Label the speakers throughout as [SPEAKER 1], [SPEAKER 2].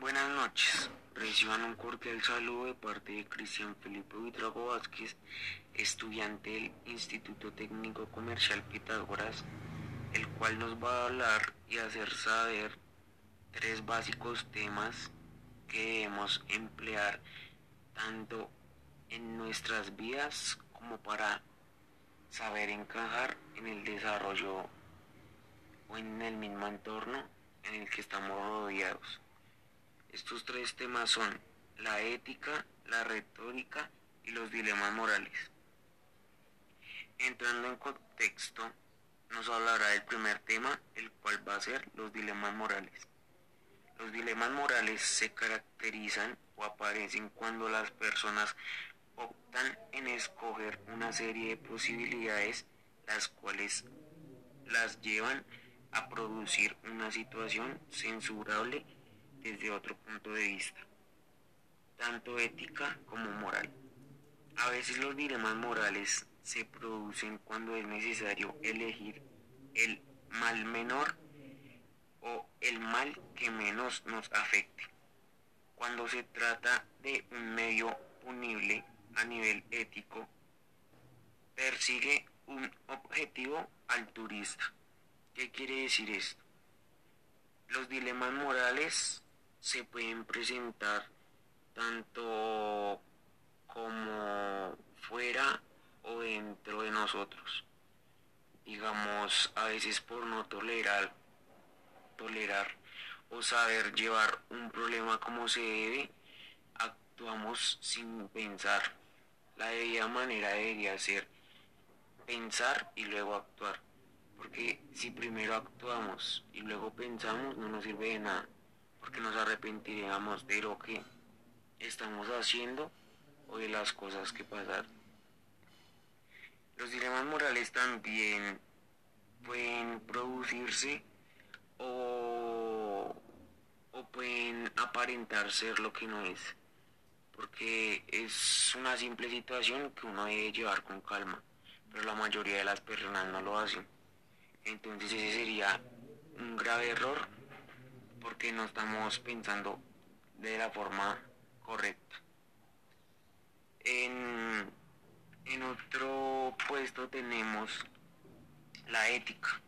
[SPEAKER 1] Buenas noches. Reciban un cordial saludo de parte de Cristian Felipe Vidrago Vázquez, estudiante del Instituto Técnico Comercial Pitágoras, el cual nos va a hablar y hacer saber tres básicos temas que debemos emplear tanto en nuestras vidas como para saber encajar en el desarrollo o en el mismo entorno en el que estamos rodeados. Estos tres temas son la ética, la retórica y los dilemas morales. Entrando en contexto, nos hablará del primer tema, el cual va a ser los dilemas morales. Los dilemas morales se caracterizan o aparecen cuando las personas optan en escoger una serie de posibilidades las cuales las llevan a producir una situación censurable desde otro punto de vista, tanto ética como moral. A veces los dilemas morales se producen cuando es necesario elegir el mal menor o el mal que menos nos afecte. Cuando se trata de un medio punible a nivel ético, persigue un objetivo altruista. ¿Qué quiere decir esto? Los dilemas morales se pueden presentar tanto como fuera o dentro de nosotros. Digamos, a veces por no tolerar, tolerar o saber llevar un problema como se debe, actuamos sin pensar. La debida manera debería ser pensar y luego actuar. Porque si primero actuamos y luego pensamos, no nos sirve de nada porque nos arrepentiríamos de lo que estamos haciendo o de las cosas que pasaron. Los dilemas morales también pueden producirse o, o pueden aparentar ser lo que no es, porque es una simple situación que uno debe llevar con calma, pero la mayoría de las personas no lo hacen. Entonces ese sería un grave error porque no estamos pensando de la forma correcta. En, en otro puesto tenemos la ética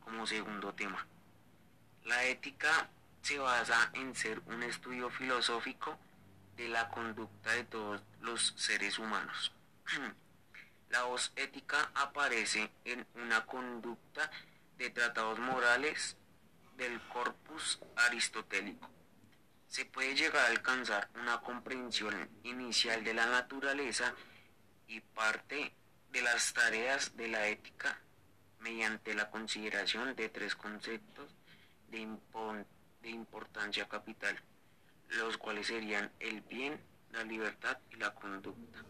[SPEAKER 1] como segundo tema. La ética se basa en ser un estudio filosófico de la conducta de todos los seres humanos. La voz ética aparece en una conducta de tratados morales del corpus aristotélico. Se puede llegar a alcanzar una comprensión inicial de la naturaleza y parte de las tareas de la ética mediante la consideración de tres conceptos de, de importancia capital, los cuales serían el bien, la libertad y la conducta.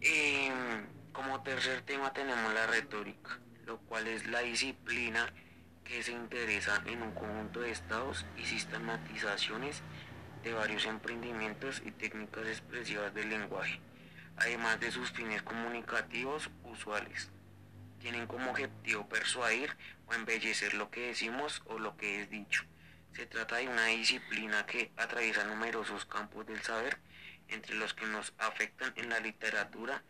[SPEAKER 1] Em, como tercer tema tenemos la retórica, lo cual es la disciplina que se interesa en un conjunto de estados y sistematizaciones de varios emprendimientos y técnicas expresivas del lenguaje, además de sus fines comunicativos usuales. Tienen como objetivo persuadir o embellecer lo que decimos o lo que es dicho. Se trata de una disciplina que atraviesa numerosos campos del saber, entre los que nos afectan en la literatura,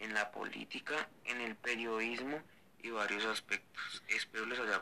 [SPEAKER 1] en la política, en el periodismo y varios aspectos. Espero les haya